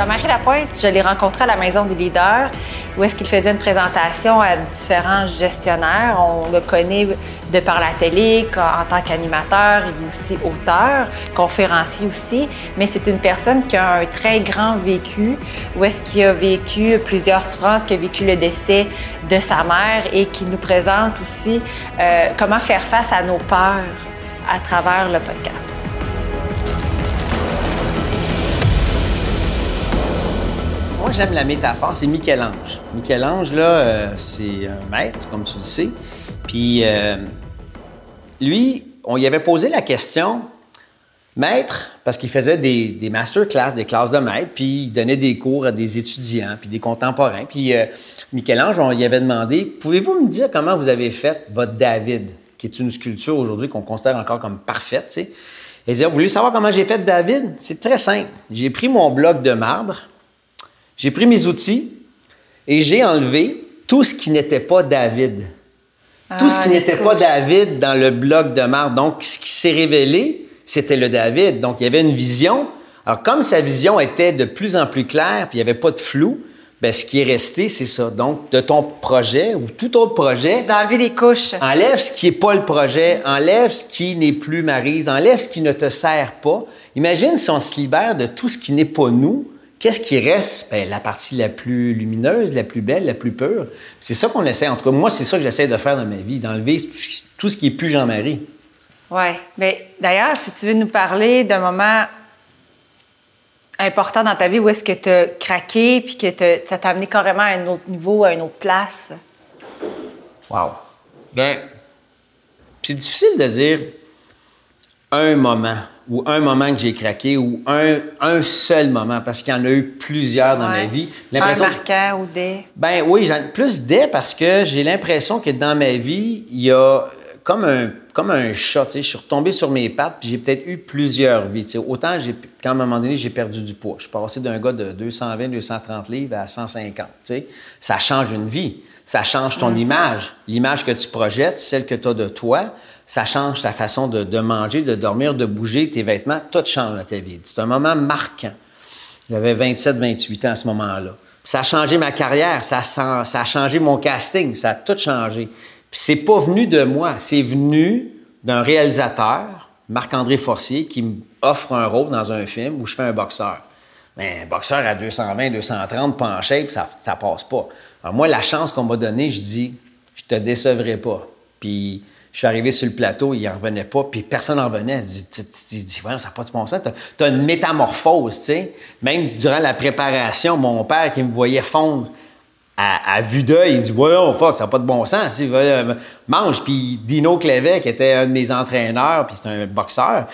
Jean-Marie Lapointe, je l'ai rencontré à la Maison des leaders où est-ce qu'il faisait une présentation à différents gestionnaires. On le connaît de par la télé en tant qu'animateur, il est aussi auteur, conférencier aussi, mais c'est une personne qui a un très grand vécu où est-ce qu'il a vécu plusieurs souffrances, qui a vécu le décès de sa mère et qui nous présente aussi euh, comment faire face à nos peurs à travers le podcast. J'aime la métaphore, c'est Michel-Ange. Michel-Ange, là, euh, c'est un maître, comme tu le sais. Puis, euh, lui, on y avait posé la question, maître, parce qu'il faisait des, des masterclass, des classes de maître, puis il donnait des cours à des étudiants, puis des contemporains. Puis, euh, Michel-Ange, on y avait demandé, pouvez-vous me dire comment vous avez fait votre David, qui est une sculpture aujourd'hui qu'on considère encore comme parfaite? Il disait, vous voulez savoir comment j'ai fait David? C'est très simple. J'ai pris mon bloc de marbre, j'ai pris mes outils et j'ai enlevé tout ce qui n'était pas David. tout ce qui ah, n'était pas David dans le bloc de marbre. Donc, ce qui s'est révélé, c'était le David. Donc, il y avait une vision. Alors, comme sa vision était de plus en plus claire, puis il n'y avait pas de flou, bien, ce qui est resté, c'est ça. Donc, de ton projet ou tout autre projet. D'enlever des couches. Enlève ce qui n'est pas le projet, enlève ce qui n'est plus Marise, enlève ce qui ne te sert pas. Imagine si on se libère de tout ce qui n'est pas nous Qu'est-ce qui reste? Bien, la partie la plus lumineuse, la plus belle, la plus pure. C'est ça qu'on essaie. En tout cas, moi, c'est ça que j'essaie de faire dans ma vie, d'enlever tout ce qui est plus Jean-Marie. Oui. Mais d'ailleurs, si tu veux nous parler d'un moment important dans ta vie où est-ce que tu as craqué puis que ça t'a amené carrément à un autre niveau, à une autre place? Wow. Bien, c'est difficile de dire un moment ou un moment que j'ai craqué ou un, un seul moment parce qu'il y en a eu plusieurs dans ma vie. Un marquant ou des? Ben oui, plus des parce que j'ai l'impression que dans ma vie, il y a comme un, comme un chat. Je suis retombé sur mes pattes puis j'ai peut-être eu plusieurs vies. Autant, j'ai, quand à un moment donné, j'ai perdu du poids. Je suis passé d'un gars de 220, 230 livres à 150. Ça change une vie. Ça change ton mm. image. L'image que tu projettes, celle que tu as de toi ça change ta façon de, manger, de dormir, de bouger, tes vêtements, tout change dans ta vie. C'est un moment marquant. J'avais 27, 28 ans à ce moment-là. Ça a changé ma carrière, ça, a changé mon casting, ça a tout changé. Puis c'est pas venu de moi, c'est venu d'un réalisateur, Marc-André Forcier, qui m'offre un rôle dans un film où je fais un boxeur. Mais un boxeur à 220, 230, pas ça, passe pas. Moi, la chance qu'on m'a donnée, je dis, je te décevrai pas. Puis je suis arrivé sur le plateau, il n'en revenait pas, puis personne n'en revenait. Il dit, ça n'a pas de bon sens. Tu as, une métamorphose, tu sais. Même durant la préparation, mon père qui me voyait fondre à, vue d'œil, il dit, voilà, fuck, ça n'a pas de bon sens. mange. Puis Dino Clevet, qui était un de mes entraîneurs, puis c'est un boxeur,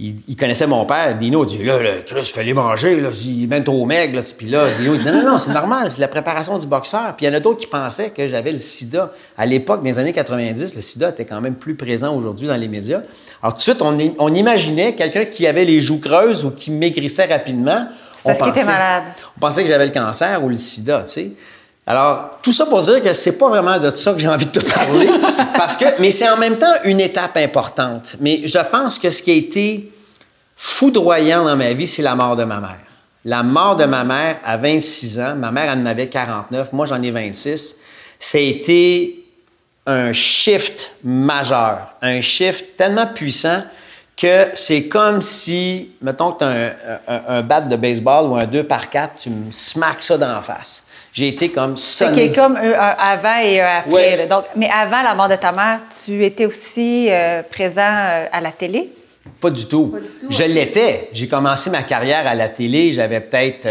il, connaissait mon père. Dino dit Là, là Chris, fais-les manger, là, il est même trop maigre. Là. Puis là, Dino il dit Non, non, c'est normal, c'est la préparation du boxeur. Puis il y en a d'autres qui pensaient que j'avais le sida. À l'époque, dans les années 90, le sida était quand même plus présent aujourd'hui dans les médias. Alors, tout de suite, on, on imaginait quelqu'un qui avait les joues creuses ou qui maigrissait rapidement. Parce qu'il était malade. On pensait que j'avais le cancer ou le sida, tu sais. Alors, tout ça pour dire que c'est pas vraiment de ça que j'ai envie de te parler, parce que, mais c'est en même temps une étape importante. Mais je pense que ce qui a été foudroyant dans ma vie, c'est la mort de ma mère. La mort de ma mère à 26 ans, ma mère en avait 49, moi j'en ai 26. Ça a été un shift majeur, un shift tellement puissant que c'est comme si, mettons que tu as un, bat de baseball ou un 2 par 4, tu me smacks ça dans la face j'ai été comme ça. C'est comme un, avant et un après. Donc, mais avant la mort de ta mère, tu étais aussi euh, présent euh, à la télé? Pas du tout. Je l'étais. J'ai commencé ma carrière à la télé, j'avais peut-être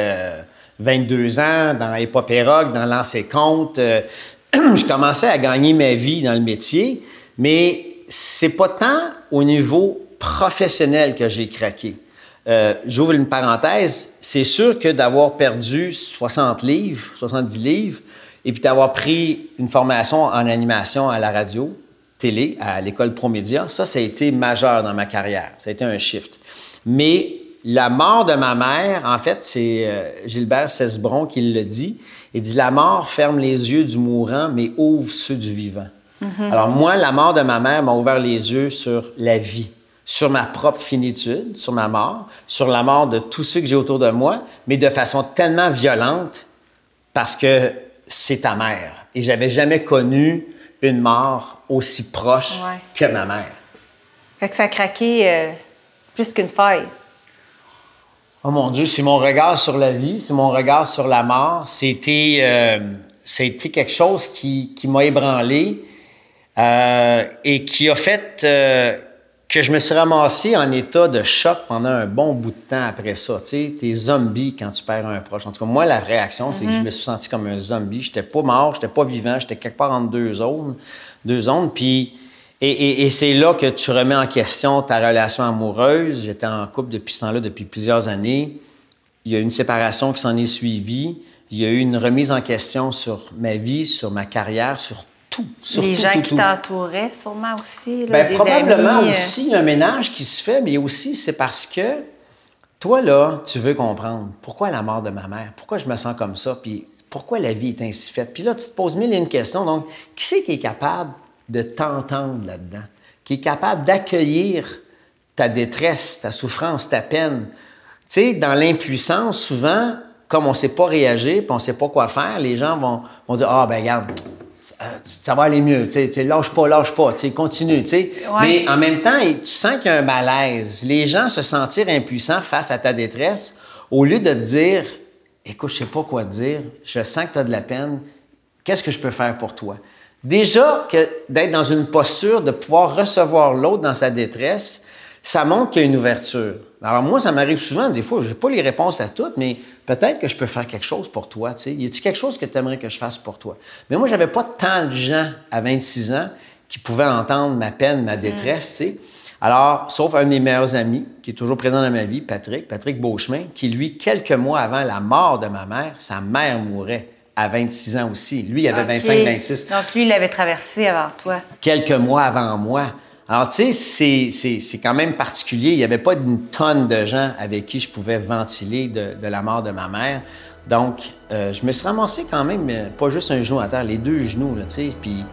22 euh, ans dans Épopée Rock, dans Lancer Compte. je commençais à gagner ma vie dans le métier, mais c'est pas tant au niveau professionnel que j'ai craqué. Euh, j'ouvre une parenthèse, c'est sûr que d'avoir perdu 60 livres, 70 livres, et puis d'avoir pris une formation en animation à la radio, télé, à l'école Promédia, ça, ça a été majeur dans ma carrière. Ça a été un shift. Mais la mort de ma mère, en fait, c'est euh, Gilbert Cesbron qui le dit. Il dit La mort ferme les yeux du mourant, mais ouvre ceux du vivant. Mm-hmm. Alors, moi, la mort de ma mère m'a ouvert les yeux sur la vie sur ma propre finitude, sur ma mort, sur la mort de tous ceux que j'ai autour de moi, mais de façon tellement violente parce que c'est ta mère. Et j'avais jamais connu une mort aussi proche que ma mère. Fait que ça a craqué euh, plus qu'une faille. Oh mon Dieu, c'est mon regard sur la vie, c'est mon regard sur la mort. C'était, euh, été quelque chose qui, qui m'a ébranlé euh, et qui a fait que je me suis ramassé en état de choc pendant un bon bout de temps après ça. Tu sais, t'es zombie quand tu perds un proche. En tout cas, moi, la réaction, c'est que je mhm. me suis senti comme un zombie. J'étais pas mort, j'étais pas vivant, j'étais quelque part entre deux zones. Deux zones. Puis, et, et, c'est là que tu remets en question ta relation amoureuse. J'étais en couple depuis ce temps-là, depuis plusieurs années. Il y a une séparation qui s'en est suivie. Il y a eu une remise en question sur ma vie, sur ma carrière, sur les gens qui t'entouraient, sûrement aussi. Là, ben, probablement aussi, un ménage qui se fait, mais aussi, c'est parce que toi, là, tu veux comprendre pourquoi la mort de ma mère, pourquoi je me sens comme ça, puis pourquoi la vie est ainsi faite. Puis là, tu te poses mille et une questions. Donc, qui c'est qui est capable de t'entendre là-dedans? Qui est capable d'accueillir ta détresse, ta souffrance, ta peine? Tu sais, dans l'impuissance, souvent, comme on ne sait pas réagir, puis on ne sait pas quoi faire, les gens vont, vont dire Ah, ben regarde, ça va aller mieux, tu sais, lâche pas, lâche pas, tu continue, tu sais. Mais en même temps, tu sens qu'il y a un malaise. Les gens se sentir impuissants face à ta détresse, au lieu de te dire, écoute, je sais pas quoi te dire, je sens que tu as de la peine, qu'est-ce que je peux faire pour toi? Déjà, que d'être dans une posture de pouvoir recevoir l'autre dans sa détresse, ça montre qu'il y a une ouverture. Alors moi, ça m'arrive souvent, des fois, je n'ai pas les réponses à toutes, mais peut-être que je peux faire quelque chose pour toi. Tu sais. Y a-t-il quelque chose que tu aimerais que je fasse pour toi? Mais moi, j'avais pas tant de gens à 26 ans qui pouvaient entendre ma peine, ma détresse. Tu sais. Alors, sauf un de mes meilleurs amis, qui est toujours présent dans ma vie, Patrick, Patrick Beauchemin, qui, lui, quelques mois avant la mort de ma mère, sa mère mourait à 26 ans aussi. Lui, il avait 25-26. Donc, lui, il l'avait traversé avant toi. Quelques mois avant moi. Alors, tu sais, c'est quand même particulier. Il n'y avait pas une tonne de gens avec qui je pouvais ventiler de, la mort de ma mère. Donc, euh, je me suis ramassé quand même, euh, pas juste un genou à terre, les deux genoux, tu sais. Puis,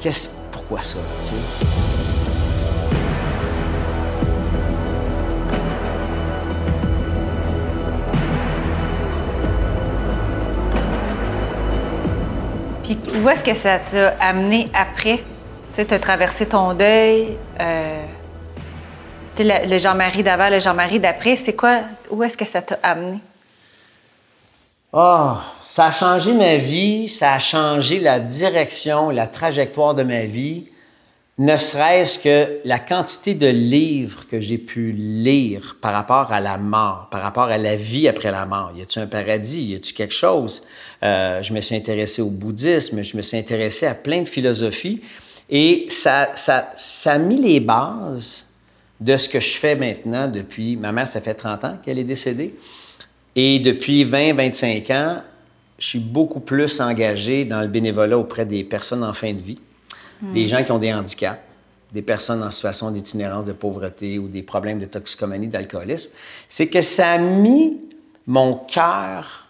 qu'est-ce, pourquoi ça, tu? Puis, où est-ce que ça t'a amené après? Tu as traversé ton deuil. Euh, le, Jean-Marie d'avant, le Jean-Marie d'après, c'est quoi? Où est-ce que ça t'a amené? Oh, ça a changé ma vie, ça a changé la direction, la trajectoire de ma vie, ne serait-ce que la quantité de livres que j'ai pu lire par rapport à la mort, par rapport à la vie après la mort. Y a-tu un paradis? Y a-tu quelque chose? Euh, je me suis intéressé au bouddhisme, je me suis intéressé à plein de philosophies. Et ça, ça, ça a mis les bases de ce que je fais maintenant depuis... Ma mère, ça fait 30 ans qu'elle est décédée. Et depuis 20, 25 ans, je suis beaucoup plus engagé dans le bénévolat auprès des personnes en fin de vie, des hmm. gens qui ont des handicaps, des personnes en situation d'itinérance, de pauvreté ou des problèmes de toxicomanie, d'alcoolisme. C'est que ça a mis mon cœur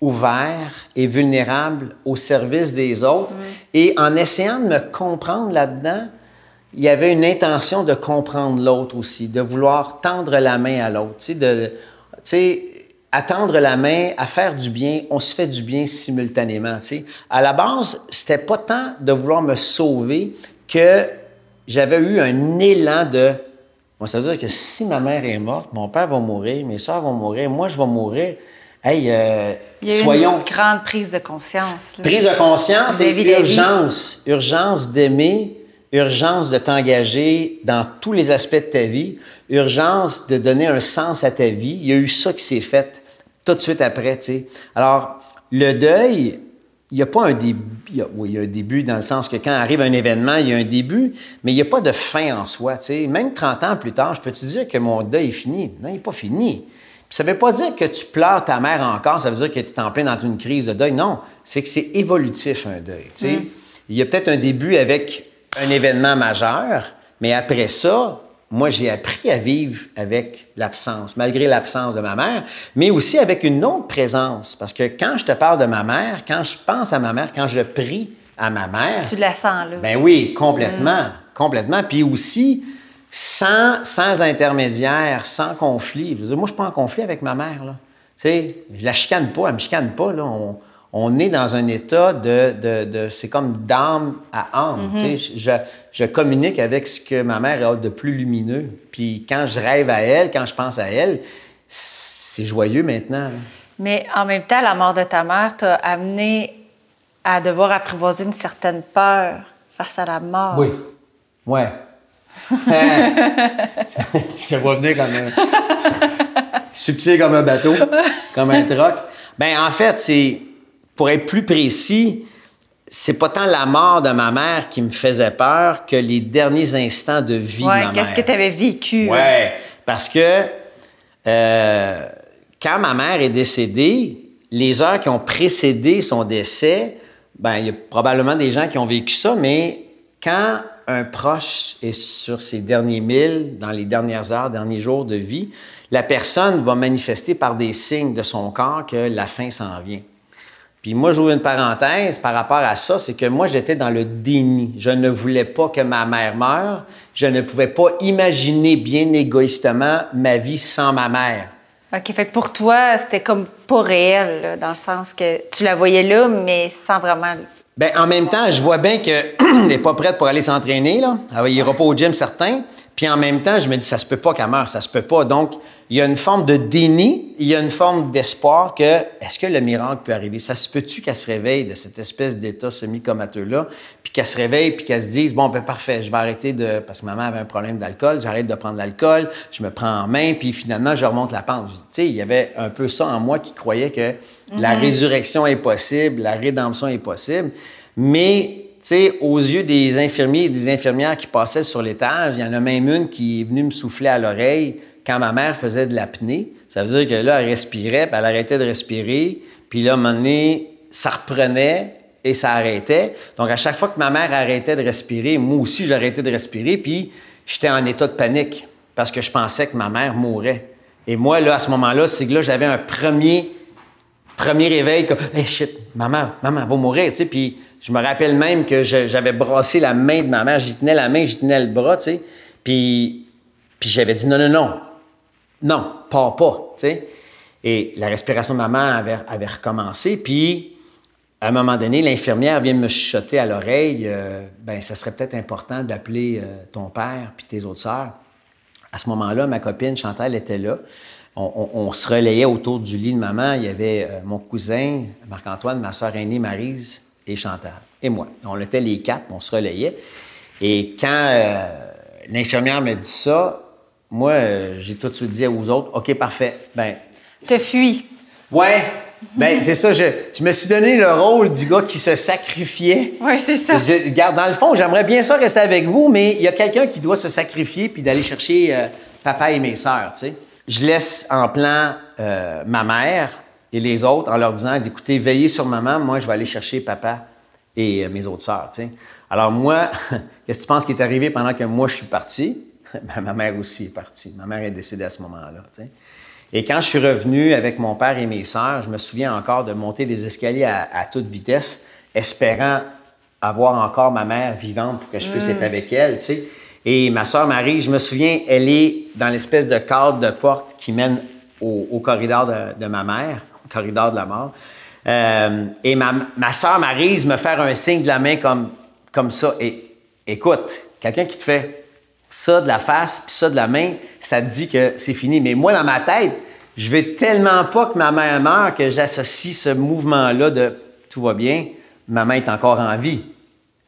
ouvert et vulnérable au service des autres. Et en essayant de me comprendre là-dedans, il y avait une intention de comprendre l'autre aussi, de vouloir tendre la main à l'autre. Tu de, tu sais, à tendre la main, à faire du bien, on se fait du bien simultanément. À la base, c'était pas tant de vouloir me sauver que j'avais eu un élan de ça veut dire que si ma mère est morte, mon père va mourir, mes soeurs vont mourir, moi, je vais mourir. Hey, euh, Il y a soyons. Une grande prise de conscience. Prise de conscience et urgence. Urgence d'aimer, urgence de t'engager dans tous les aspects de ta vie, urgence de donner un sens à ta vie. Il y a eu ça qui s'est fait tout de suite après, tu sais. Alors, le deuil, il n'y a pas un début. oui, il y a un début dans le sens que quand arrive un événement, il y a un début, mais il n'y a pas de fin en soi. Tu sais. Même 30 ans plus tard, je peux te dire que mon deuil est fini. Non, il n'est pas fini ça ne veut pas dire que tu pleures ta mère encore, ça veut dire que tu es en plein dans une crise de deuil. Non, c'est que c'est évolutif un deuil. Mm. Il y a peut-être un début avec un événement majeur, mais après ça, moi, j'ai appris à vivre avec l'absence, malgré l'absence de ma mère, mais aussi avec une autre présence. Parce que quand je te parle de ma mère, quand je pense à ma mère, quand je prie à ma mère. Tu la sens, là. Ben oui, complètement. Mm. Complètement. Puis aussi, sans, sans intermédiaire, sans conflit. Je veux dire, moi, je suis pas en conflit avec ma mère. Là. Tu sais, je la chicane pas, elle me chicane pas. Là. On, on est dans un état de, de, de c'est comme d'âme à âme. tu sais. je, je communique avec ce que ma mère a de plus lumineux. Puis quand je rêve à elle, quand je pense à elle, c'est joyeux maintenant. là. Mais en même temps, la mort de ta mère t'a amené à devoir apprivoiser une certaine peur face à la mort. Oui. Ouais. tu le vois venir comme un... subtil comme un bateau, comme un troc. Ben en fait, c'est pour être plus précis, c'est pas tant la mort de ma mère qui me faisait peur que les derniers instants de vie Ouais, de ma qu'est-ce mère. que tu avais vécu? là? Ouais, parce que euh, quand ma mère est décédée, les heures qui ont précédé son décès, ben il y a probablement des gens qui ont vécu ça, mais quand un proche est sur ses derniers milles, dans les dernières heures, derniers jours de vie, la personne va manifester par des signes de son corps que la fin s'en vient. Puis moi, j'ouvre une parenthèse par rapport à ça, c'est que moi, j'étais dans le déni. Je ne voulais pas que ma mère meure. Je ne pouvais pas imaginer bien égoïstement ma vie sans ma mère. OK, fait pour toi, c'était comme pas réel, dans le sens que tu la voyais là, mais sans vraiment. Ben, en même temps, je vois bien qu'elle n'est pas prête pour aller s'entraîner, là. Elle ira pas au gym, certain. Puis en même temps, je me dis, ça se peut pas qu'elle meure, ça se peut pas. Donc, il y a une forme de déni, il y a une forme d'espoir que, est-ce que le miracle peut arriver? Ça se peut-tu qu'elle se réveille de cette espèce d'état semi-comateux-là, puis qu'elle se réveille, puis qu'elle se dise, bon, ben parfait, je vais arrêter de... Parce que maman avait un problème d'alcool, j'arrête de prendre l'alcool, je me prends en main, puis finalement, je remonte la pente. Tu sais, il y avait un peu ça en moi qui croyait que la résurrection est possible, la rédemption est possible. Mais, tu sais, aux yeux des infirmiers et des infirmières qui passaient sur l'étage, il y en a même une qui est venue me souffler à l'oreille quand ma mère faisait de l'apnée. Ça veut dire que là, elle respirait, puis elle arrêtait de respirer. Puis là, à un moment donné, ça reprenait et ça arrêtait. Donc, à chaque fois que ma mère arrêtait de respirer, moi aussi, j'arrêtais de respirer. Puis, j'étais en état de panique parce que je pensais que ma mère mourrait. Et moi, là, à ce moment-là, c'est que là, j'avais un premier premier réveil, comme, hey shit, maman, maman, va mourir, tu sais. Puis je me rappelle même que j'avais brassé la main de ma mère, j'y tenais la main, j'y tenais le bras, tu sais. Puis, puis j'avais dit non, non, non, non, pars pas, tu sais. Et la respiration de maman avait, recommencé, puis à un moment donné, l'infirmière vient me chuchoter à l'oreille, euh, ben ça serait peut-être important d'appeler euh, ton père puis tes autres sœurs. À ce moment-là, ma copine Chantal était là. On se relayait autour du lit de maman. Il y avait euh, mon cousin, Marc-Antoine, ma sœur aînée, Marise et Chantal. Et moi. On était les quatre, on se relayait. Et quand euh, l'infirmière me dit ça, moi, euh, j'ai tout de suite dit aux autres, OK, parfait. Ben, Te fuis. ouais, ben c'est ça. Je, je me suis donné le rôle du gars qui se sacrifiait. Oui, c'est ça. Je- regarde, dans le fond, j'aimerais bien ça rester avec vous, mais il y a quelqu'un qui doit se sacrifier puis d'aller chercher euh, papa et mes sœurs, tu sais. Je laisse en plan euh, ma mère et les autres en leur disant, écoutez, veillez sur maman, moi, je vais aller chercher papa et euh, mes autres sœurs, tu sais. Alors moi, qu'est-ce que tu penses qui est arrivé pendant que moi, je suis parti? Ma mère aussi est partie. Ma mère est décédée à ce moment-là. Et quand je suis revenu avec mon père et mes sœurs, je me souviens encore de monter les escaliers à, à toute vitesse, espérant avoir encore ma mère vivante pour que je puisse être avec elle. Et ma sœur Marie, je me souviens, elle est dans l'espèce de cadre de porte qui mène au, au corridor de, de ma mère, au corridor de la mort. Euh, et ma, ma sœur Marise me faire un signe de la main comme, comme ça. Et écoute, quelqu'un qui te fait ça de la face, puis ça de la main, ça te dit que c'est fini. Mais moi, dans ma tête, je veux tellement pas que ma mère meure que j'associe ce mouvement-là de tout va bien, ma main est encore en vie.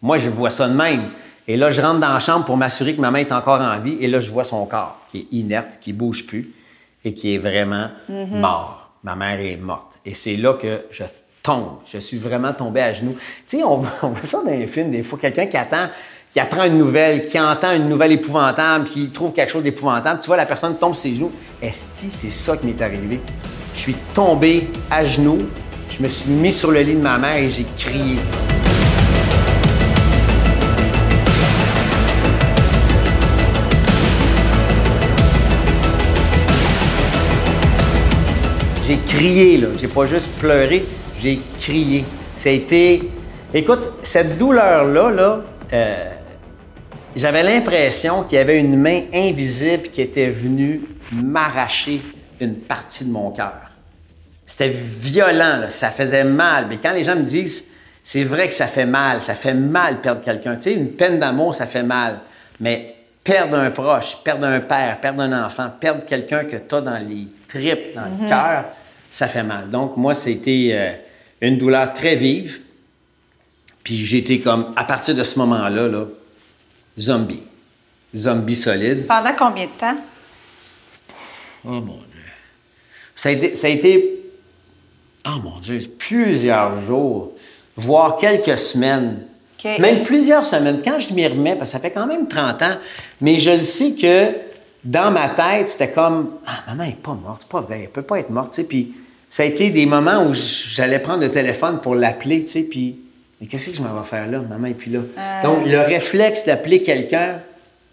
Moi, je vois ça de même. Et là, je rentre dans la chambre pour m'assurer que ma main est encore en vie. Et là, je vois son corps qui est inerte, qui bouge plus et qui est vraiment mort. Ma mère est morte. Et c'est là que je tombe. Je suis vraiment tombé à genoux. Tu sais, on, voit- on voit ça dans les films, des fois, quelqu'un qui attend, qui apprend une nouvelle, qui entend une nouvelle épouvantable, qui trouve quelque chose d'épouvantable. Tu vois, la personne tombe ses genoux. Esti, c'est ça qui m'est arrivé. Je suis tombé à genoux. Je me suis mis sur le lit de ma mère et j'ai crié. J'ai crié, là. J'ai pas juste pleuré, j'ai crié. Ça a été. Écoute, cette douleur-là, là, euh, j'avais l'impression qu'il y avait une main invisible qui était venue m'arracher une partie de mon cœur. C'était violent, là, ça faisait mal. Mais quand les gens me disent, c'est vrai que ça fait mal, ça fait mal perdre quelqu'un. Tu sais, une peine d'amour, ça fait mal. Mais perdre un proche, perdre un père, perdre un enfant, perdre quelqu'un que tu as dans les tripes, dans le cœur, ça fait mal. Donc, moi, c'était euh, une douleur très vive. Puis j'étais comme, à partir de ce moment-là, là, zombie. Zombie solide. Pendant combien de temps? Oh mon Dieu. Ça a été, ça a été oh mon Dieu, plusieurs jours, voire quelques semaines. Même plusieurs semaines. Quand je m'y remets, parce que ça fait quand même 30 ans, mais je le sais que dans ma tête, c'était comme Ah, maman n'est pas morte, c'est pas vrai, elle peut pas être morte, tu sais. Puis ça a été des moments où j'allais prendre le téléphone pour l'appeler, tu sais, puis mais qu'est-ce que je m'en vais faire là? Maman n'est plus là. Donc, le réflexe d'appeler quelqu'un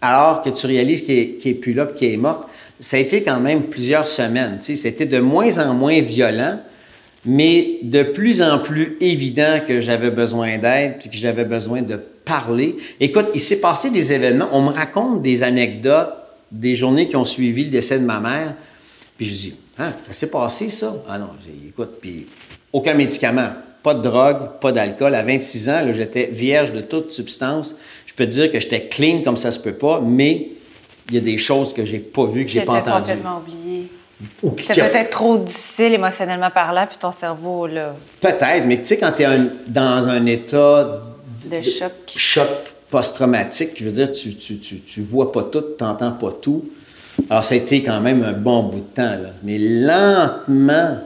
alors que tu réalises qu'il n'est plus là, qu'il est morte, ça a été quand même plusieurs semaines. C'était de moins en moins violent, mais de plus en plus évident que j'avais besoin d'aide puis que j'avais besoin de parler. Écoute, il s'est passé des événements. On me raconte des anecdotes des journées qui ont suivi le décès de ma mère. Puis je dis, ah, ça s'est passé ça? Ah non, j'ai- écoute, puis aucun médicament, pas de drogue, pas d'alcool. À 26 ans, j'étais vierge de toute substance. Je peux te dire que j'étais clean comme ça se peut pas, mais il y a des choses que j'ai pas vues, que j'ai pas entendues. complètement oublié. C'était peut-être trop difficile émotionnellement parlant, puis ton cerveau, là, Peut-être, mais tu sais, quand tu es dans un état de choc. choc post-traumatique, je veux dire, tu, tu, tu, tu vois pas tout, tu n'entends pas tout. Alors, ça a été quand même un bon bout de temps, là. Mais lentement,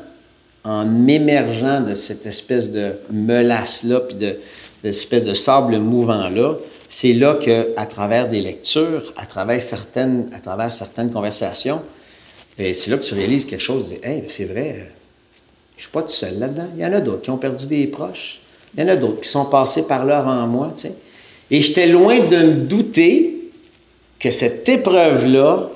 en émergeant de cette espèce de melasse-là, puis de, de cette espèce de sable mouvant-là, c'est là que, à travers des lectures, à travers certaines, à travers certaines conversations, et c'est là que tu réalises quelque chose. Dis, hey, c'est vrai, je suis pas tout seul là-dedans. Il y en a d'autres qui ont perdu des proches. Il y en a d'autres qui sont passés par là avant moi, tu sais. Et j'étais loin de me douter que cette épreuve-là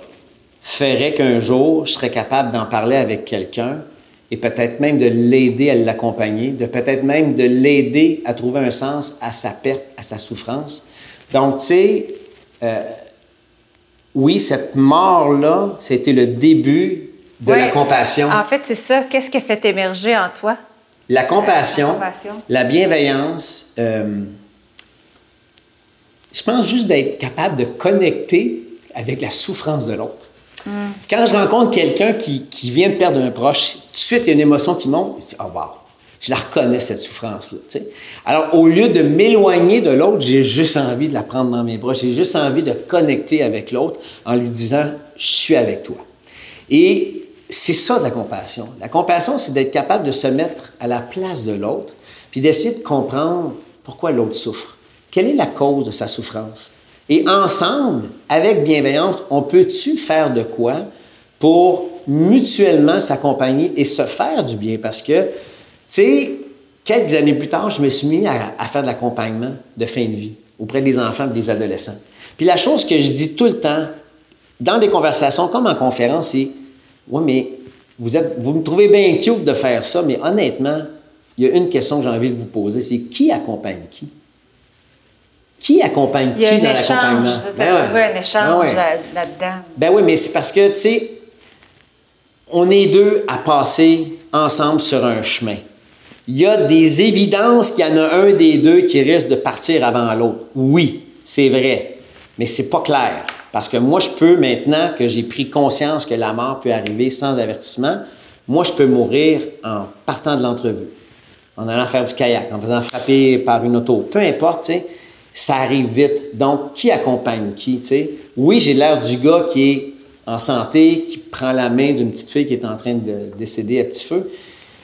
ferait qu'un jour, je serais capable d'en parler avec quelqu'un et peut-être même de l'aider à l'accompagner, de peut-être même de l'aider à trouver un sens à sa perte, à sa souffrance. Donc, tu sais, euh, oui, cette mort-là, c'était le début de la compassion. En fait, c'est ça. Qu'est-ce qui a fait émerger en toi? La compassion, La compassion. la bienveillance, euh, je pense juste d'être capable de connecter avec la souffrance de l'autre. Quand je rencontre quelqu'un qui, vient de perdre un proche, tout de suite, il y a une émotion qui monte. Je oh wow, je la reconnais, cette souffrance-là. Alors, au lieu de m'éloigner de l'autre, j'ai juste envie de la prendre dans mes bras. J'ai juste envie de connecter avec l'autre en lui disant, je suis avec toi. Et c'est ça de la compassion. La compassion, c'est d'être capable de se mettre à la place de l'autre, puis d'essayer de comprendre pourquoi l'autre souffre. Quelle est la cause de sa souffrance? Et ensemble, avec bienveillance, on peut-tu faire de quoi pour mutuellement s'accompagner et se faire du bien? Parce que, tu sais, quelques années plus tard, je me suis mis à, faire de l'accompagnement de fin de vie auprès des enfants et des adolescents. Puis la chose que je dis tout le temps, dans des conversations comme en conférence, c'est Oui, mais vous, êtes, vous me trouvez bien cute de faire ça, mais honnêtement, il y a une question que j'ai envie de vous poser c'est qui accompagne qui? Qui accompagne Il y a qui un dans échange. l'accompagnement? Tu Ben as ouais. trouvé un échange Ben ouais. là- là-dedans. Ben oui, mais c'est parce que, tu sais, on est deux à passer ensemble sur un chemin. Il y a des évidences qu'il y en a un des deux qui risque de partir avant l'autre. Oui, c'est vrai, mais c'est pas clair. Parce que moi, je peux, maintenant que j'ai pris conscience que la mort peut arriver sans avertissement, moi, je peux mourir en partant de l'entrevue, en allant faire du kayak, en faisant frapper par une auto. Peu importe, tu sais, ça arrive vite. Donc, qui accompagne qui? Oui, j'ai l'air du gars qui est en santé, qui prend la main d'une petite fille qui est en train de décéder à petit feu.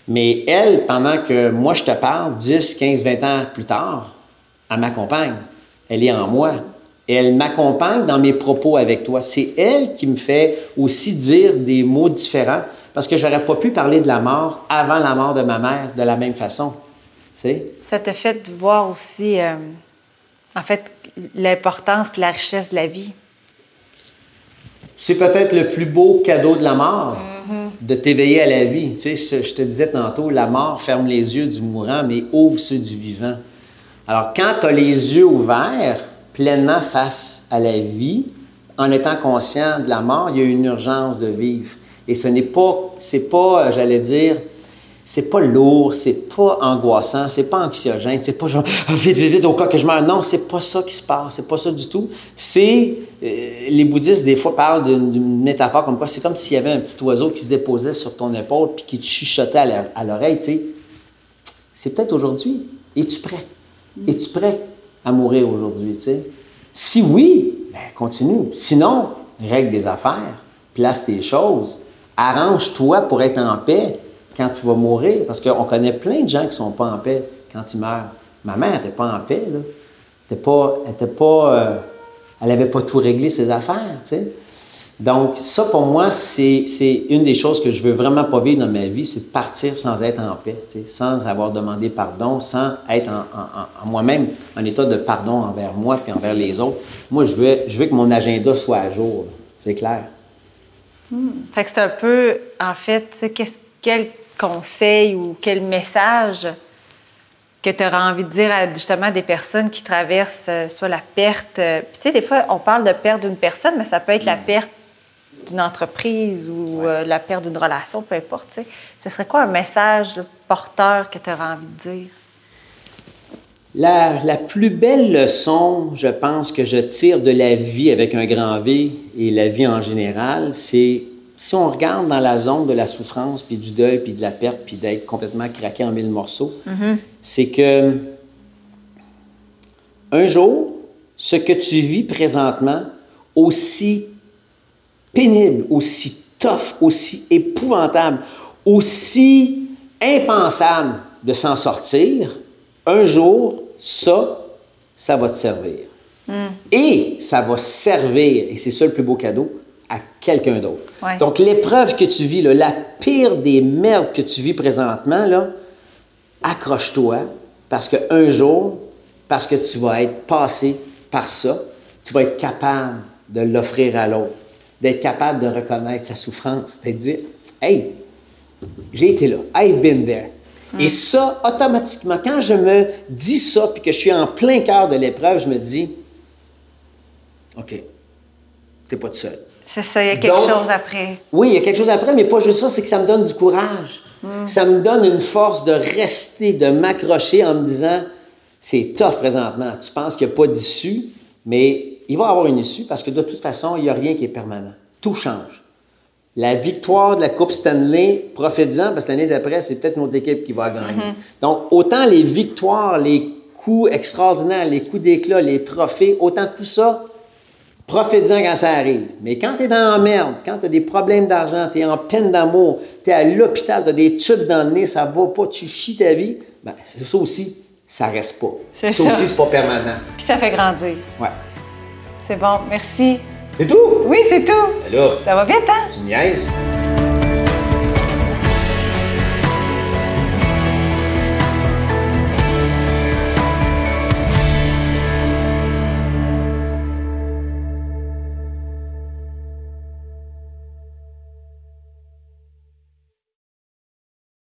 Mais elle, pendant que moi je te parle, 10, 15, 20 ans plus tard, elle m'accompagne. Elle est en moi. Elle m'accompagne dans mes propos avec toi. C'est elle qui me fait aussi dire des mots différents parce que j'aurais pas pu parler de la mort avant la mort de ma mère de la même façon. Ça t'a fait voir aussi, euh, en fait, l'importance puis la richesse de la vie. C'est peut-être le plus beau cadeau de la mort, de t'éveiller à la vie. Tu sais, je, je te disais tantôt, la mort ferme les yeux du mourant, mais ouvre ceux du vivant. Alors, quand tu as les yeux ouverts, pleinement face à la vie, en étant conscient de la mort, il y a une urgence de vivre. Et ce n'est pas, c'est pas, j'allais dire, c'est pas lourd, c'est pas angoissant, c'est pas anxiogène, c'est pas genre ah, vite, vite, vite, au cas que je meurs. Non, c'est pas ça qui se passe, c'est pas ça du tout. C'est. Euh, les bouddhistes, des fois, parlent d'une métaphore comme quoi c'est comme s'il y avait un petit oiseau qui se déposait sur ton épaule puis qui te chuchotait à l'oreille, tu sais. C'est peut-être aujourd'hui. Es-tu prêt? Es-tu prêt à mourir aujourd'hui, tu sais? Si oui, ben continue. Sinon, règle des affaires, place tes choses, arrange-toi pour être en paix quand tu vas mourir, parce qu'on connaît plein de gens qui ne sont pas en paix quand ils meurent. Ma mère n'était pas en paix, là. Elle pas, euh, n'avait pas tout réglé ses affaires. Donc, ça, pour moi, c'est une des choses que je veux vraiment pas vivre dans ma vie, c'est de partir sans être en paix, sans avoir demandé pardon, sans être en, moi-même en état de pardon envers moi et envers les autres. Moi, je veux, que mon agenda soit à jour, c'est clair. Hmm. C'est un peu, en fait, quel conseil ou quel message que tu auras envie de dire à justement des personnes qui traversent euh, soit la perte. Euh, puis tu sais, des fois, on parle de perte d'une personne, mais ça peut être la mm. perte d'une entreprise ou euh, la perte d'une relation, peu importe. Tu sais. Ce serait quoi un message porteur que tu auras envie de dire? La, la, plus belle leçon, je pense, que je tire de la vie avec un grand V et la vie en général, c'est si on regarde dans la zone de la souffrance, puis du deuil, puis de la perte, puis d'être complètement craqué en mille morceaux, mm-hmm. c'est que un jour, ce que tu vis présentement, aussi pénible, aussi tough, aussi épouvantable, aussi impensable de s'en sortir, un jour, ça, ça va te servir. Mm. Et ça va servir, et c'est ça le plus beau cadeau, à quelqu'un d'autre. Donc, l'épreuve que tu vis, la pire des merdes que tu vis présentement, là, accroche-toi parce qu'un jour, parce que tu vas être passé par ça, tu vas être capable de l'offrir à l'autre, d'être capable de reconnaître sa souffrance, de dire Hey, j'ai été là, I've been there. Hmm. Et ça, automatiquement, quand je me dis ça, puis que je suis en plein cœur de l'épreuve, je me dis OK, t'es pas tout seul. C'est ça, il y a quelque chose après. Oui, il y a quelque chose après, mais pas juste ça, c'est que ça me donne du courage. Hmm. Ça me donne une force de rester, de m'accrocher en me disant c'est tough présentement. Tu penses qu'il n'y a pas d'issue, mais il va y avoir une issue parce que de toute façon, il n'y a rien qui est permanent. Tout change. La victoire de la Coupe Stanley, profitez-en parce que l'année d'après, c'est peut-être notre équipe qui va gagner. Mm-hmm. Donc, autant les victoires, les coups extraordinaires, les coups d'éclat, les trophées, autant tout ça, Profite-en quand ça arrive. Mais quand tu es dans la merde, quand tu as des problèmes d'argent, tu es en peine d'amour, tu es à l'hôpital, tu as des tubes dans le nez, ça va pas, tu chies ta vie, ben, ça aussi, ça reste pas. Ça, ça aussi, c'est pas permanent. Puis ça fait grandir. Ouais. C'est bon, merci. C'est tout? Oui, c'est tout. Alors, ça va bien, hein? Tu me niaises?